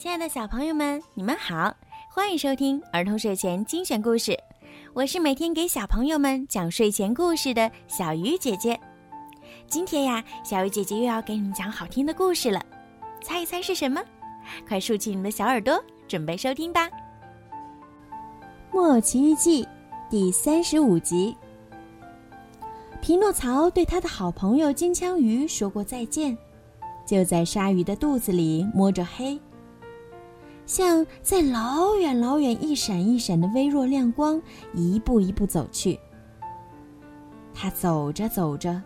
亲爱的小朋友们，你们好，欢迎收听儿童睡前精选故事。我是每天给小朋友们讲睡前故事的小鱼姐姐。今天呀，小鱼姐姐又要给你们讲好听的故事了，猜一猜是什么？快竖起你们的小耳朵，准备收听吧。《木偶奇遇记》第三十五集。匹诺曹对他的好朋友金枪鱼说过再见，就在鲨鱼的肚子里摸着黑。像在老远老远一闪一闪的微弱亮光，一步一步走去。他走着走着，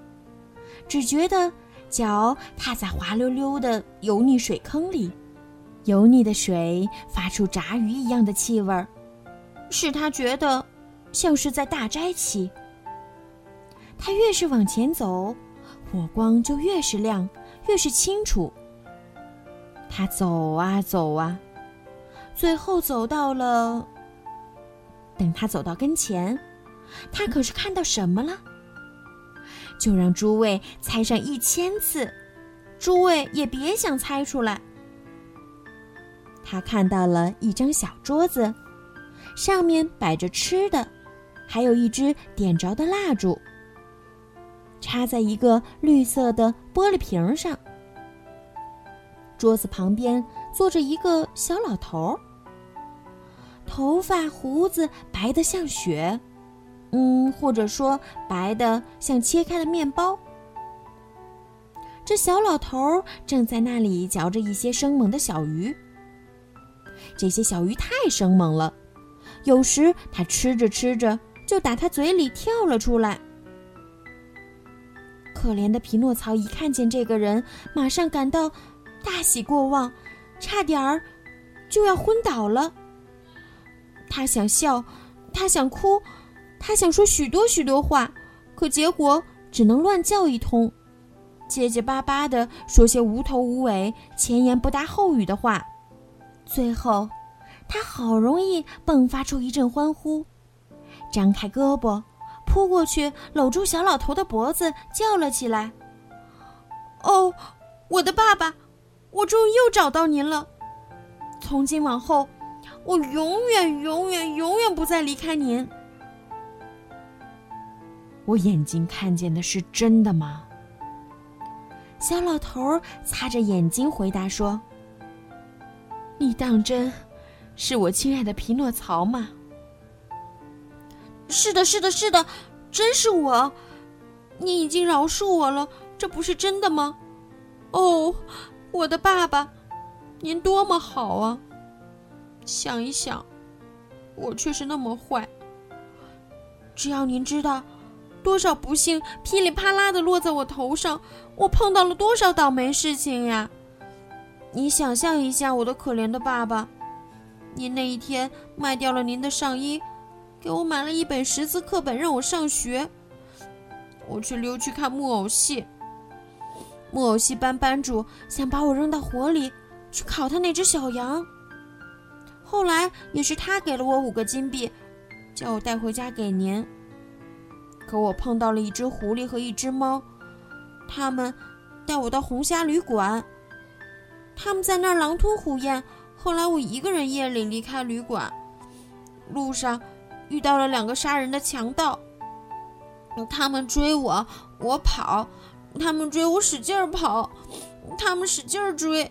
只觉得脚踏在滑溜溜的油腻水坑里，油腻的水发出炸鱼一样的气味儿，使他觉得像是在大斋期。他越是往前走，火光就越是亮，越是清楚。他走啊走啊。最后走到了。等他走到跟前，他可是看到什么了？就让诸位猜上一千次，诸位也别想猜出来。他看到了一张小桌子，上面摆着吃的，还有一支点着的蜡烛，插在一个绿色的玻璃瓶上。桌子旁边坐着一个小老头儿头发胡子白的像雪，嗯，或者说白的像切开的面包。这小老头儿正在那里嚼着一些生猛的小鱼，这些小鱼太生猛了，有时他吃着吃着就打他嘴里跳了出来。可怜的匹诺曹一看见这个人，马上感到。大喜过望，差点儿就要昏倒了。他想笑，他想哭，他想说许多许多话，可结果只能乱叫一通，结结巴巴的说些无头无尾、前言不搭后语的话。最后，他好容易迸发出一阵欢呼，张开胳膊扑过去，搂住小老头的脖子，叫了起来：“哦，我的爸爸！”我终于又找到您了。从今往后，我永远、永远、永远不再离开您。我眼睛看见的是真的吗？小老头擦着眼睛回答说：“你当真是我亲爱的匹诺曹吗？”“是的，是的，是的，真是我。你已经饶恕我了，这不是真的吗？”“哦。”我的爸爸，您多么好啊！想一想，我却是那么坏。只要您知道，多少不幸噼里啪啦的落在我头上，我碰到了多少倒霉事情呀！你想象一下，我的可怜的爸爸，您那一天卖掉了您的上衣，给我买了一本识字课本让我上学，我却溜去看木偶戏。木偶戏班班主想把我扔到火里去烤他那只小羊。后来也是他给了我五个金币，叫我带回家给您。可我碰到了一只狐狸和一只猫，他们带我到红虾旅馆。他们在那儿狼吞虎咽。后来我一个人夜里离开旅馆，路上遇到了两个杀人的强盗，他们追我，我跑。他们追我，使劲儿跑；他们使劲儿追，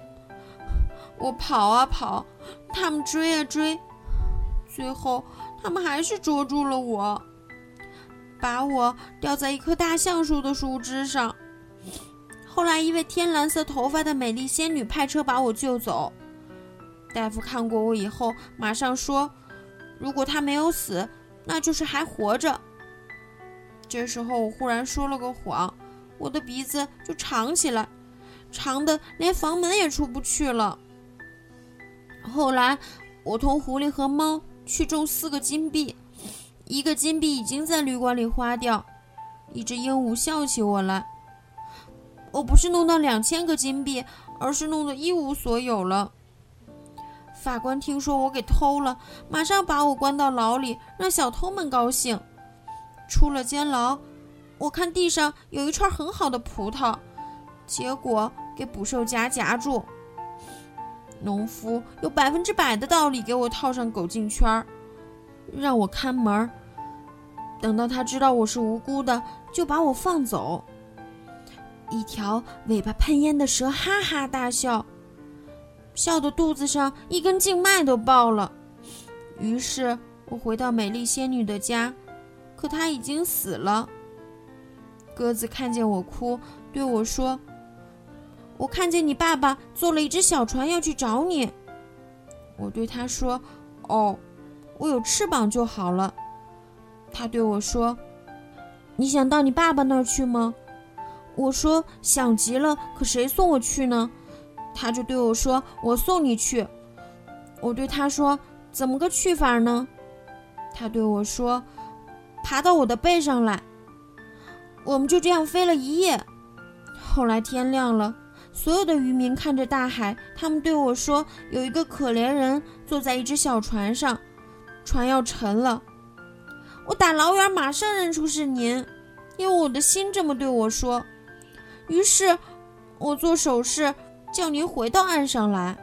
我跑啊跑；他们追啊追，最后他们还是捉住了我，把我吊在一棵大橡树的树枝上。后来，一位天蓝色头发的美丽仙女派车把我救走。大夫看过我以后，马上说：“如果他没有死，那就是还活着。”这时候，我忽然说了个谎。我的鼻子就长起来，长的连房门也出不去了。后来，我同狐狸和猫去种四个金币，一个金币已经在旅馆里花掉。一只鹦鹉笑起我来。我不是弄到两千个金币，而是弄得一无所有了。法官听说我给偷了，马上把我关到牢里，让小偷们高兴。出了监牢。我看地上有一串很好的葡萄，结果给捕兽夹夹住。农夫有百分之百的道理给我套上狗颈圈儿，让我看门儿。等到他知道我是无辜的，就把我放走。一条尾巴喷烟的蛇哈哈大笑，笑得肚子上一根静脉都爆了。于是我回到美丽仙女的家，可她已经死了。鸽子看见我哭，对我说：“我看见你爸爸坐了一只小船要去找你。”我对他说：“哦，我有翅膀就好了。”他对我说：“你想到你爸爸那儿去吗？”我说：“想极了，可谁送我去呢？”他就对我说：“我送你去。”我对他说：“怎么个去法呢？”他对我说：“爬到我的背上来。”我们就这样飞了一夜。后来天亮了，所有的渔民看着大海，他们对我说：“有一个可怜人坐在一只小船上，船要沉了。”我打老远马上认出是您，因为我的心这么对我说。于是，我做手势叫您回到岸上来。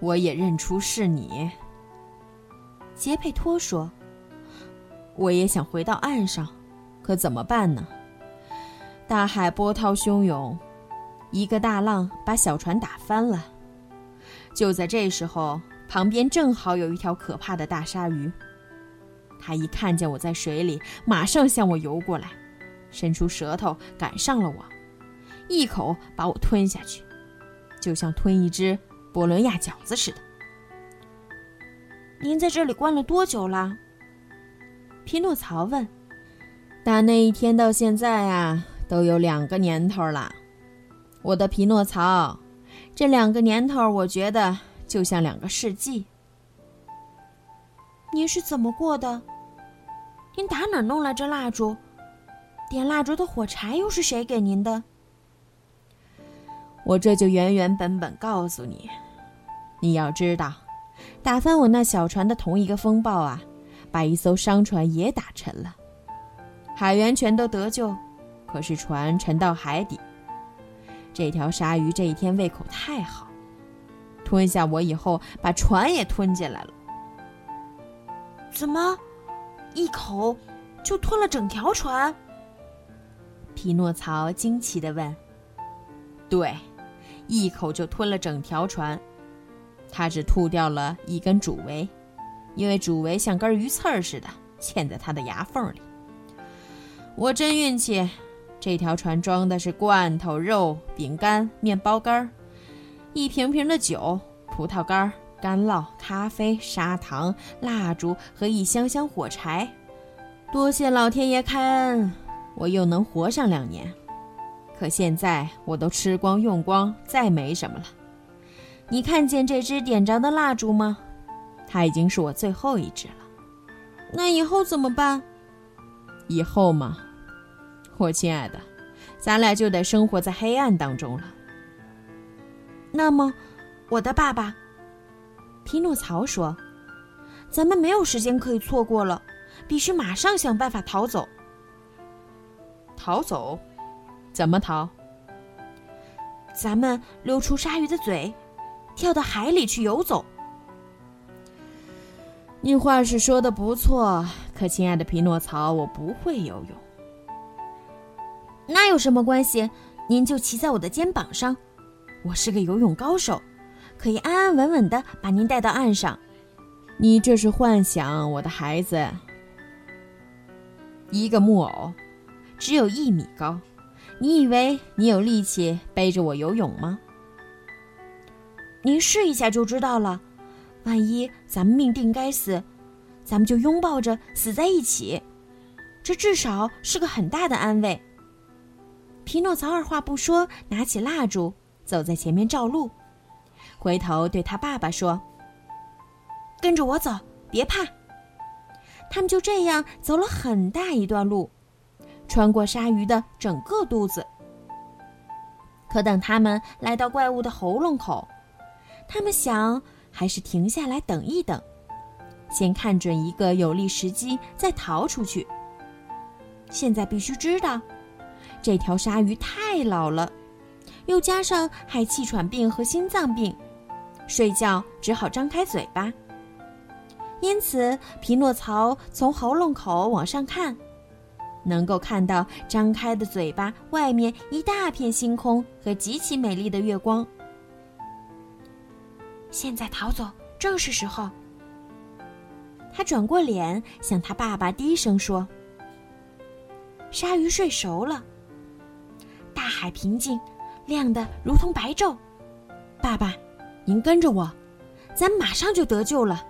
我也认出是你，杰佩托说：“我也想回到岸上，可怎么办呢？大海波涛汹涌，一个大浪把小船打翻了。就在这时候，旁边正好有一条可怕的大鲨鱼。”它一看见我在水里，马上向我游过来，伸出舌头赶上了我，一口把我吞下去，就像吞一只博伦亚饺子似的。您在这里关了多久了？匹诺曹问。打那一天到现在啊，都有两个年头了。我的匹诺曹，这两个年头，我觉得就像两个世纪。您是怎么过的？您打哪儿弄来这蜡烛？点蜡烛的火柴又是谁给您的？我这就原原本本告诉你。你要知道，打翻我那小船的同一个风暴啊，把一艘商船也打沉了，海员全都得救，可是船沉到海底。这条鲨鱼这一天胃口太好，吞下我以后，把船也吞进来了。怎么？一口就吞了整条船。匹诺曹惊奇地问：“对，一口就吞了整条船。他只吐掉了一根主桅，因为主桅像根鱼刺儿似的嵌在他的牙缝里。我真运气，这条船装的是罐头、肉、饼干、面包干儿一瓶瓶的酒、葡萄干。”干酪、咖啡、砂糖、蜡烛和一箱箱火柴，多谢老天爷开恩，我又能活上两年。可现在我都吃光用光，再没什么了。你看见这支点着的蜡烛吗？它已经是我最后一支了。那以后怎么办？以后嘛，我亲爱的，咱俩就得生活在黑暗当中了。那么，我的爸爸。匹诺曹说：“咱们没有时间可以错过了，必须马上想办法逃走。逃走？怎么逃？咱们溜出鲨鱼的嘴，跳到海里去游走。”你话是说的不错，可亲爱的匹诺曹，我不会游泳。那有什么关系？您就骑在我的肩膀上，我是个游泳高手。可以安安稳稳的把您带到岸上。你这是幻想，我的孩子。一个木偶，只有一米高，你以为你有力气背着我游泳吗？您试一下就知道了。万一咱们命定该死，咱们就拥抱着死在一起，这至少是个很大的安慰。匹诺曹二话不说，拿起蜡烛，走在前面照路。回头对他爸爸说：“跟着我走，别怕。”他们就这样走了很大一段路，穿过鲨鱼的整个肚子。可等他们来到怪物的喉咙口，他们想还是停下来等一等，先看准一个有利时机再逃出去。现在必须知道，这条鲨鱼太老了。又加上害气喘病和心脏病，睡觉只好张开嘴巴。因此，匹诺曹从喉咙口往上看，能够看到张开的嘴巴外面一大片星空和极其美丽的月光。现在逃走正是时候。他转过脸，向他爸爸低声说：“鲨鱼睡熟了，海平静，亮得如同白昼。爸爸，您跟着我，咱马上就得救了。”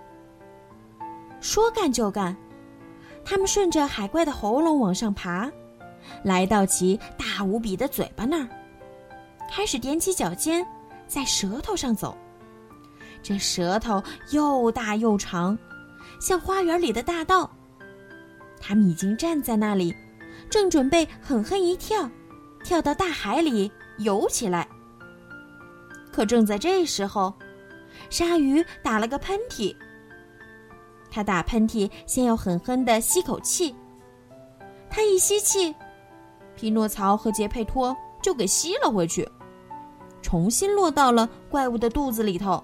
说干就干，他们顺着海怪的喉咙往上爬，来到其大无比的嘴巴那儿，开始踮起脚尖，在舌头上走。这舌头又大又长。像花园里的大道，他们已经站在那里，正准备狠狠一跳，跳到大海里游起来。可正在这时候，鲨鱼打了个喷嚏。他打喷嚏先要狠狠地吸口气，他一吸气，匹诺曹和杰佩托就给吸了回去，重新落到了怪物的肚子里头。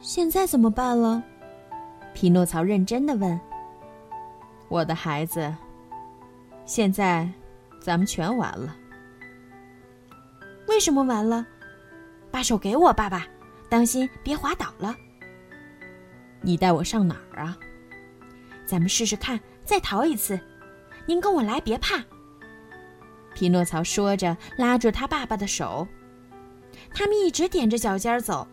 现在怎么办了？匹诺曹认真的问：“我的孩子，现在咱们全完了。为什么完了？把手给我，爸爸，当心别滑倒了。你带我上哪儿啊？咱们试试看，再逃一次。您跟我来，别怕。”匹诺曹说着，拉住他爸爸的手，他们一直踮着脚尖走。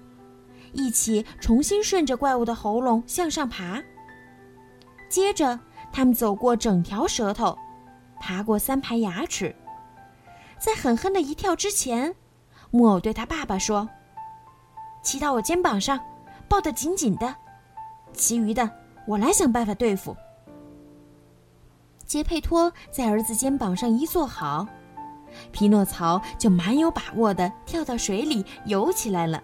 一起重新顺着怪物的喉咙向上爬。接着，他们走过整条舌头，爬过三排牙齿，在狠狠的一跳之前，木偶对他爸爸说：“骑到我肩膀上，抱得紧紧的，其余的我来想办法对付。”杰佩托在儿子肩膀上一坐好，匹诺曹就蛮有把握的跳到水里游起来了。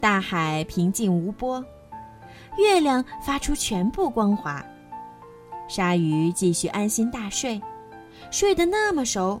大海平静无波，月亮发出全部光华，鲨鱼继续安心大睡，睡得那么熟，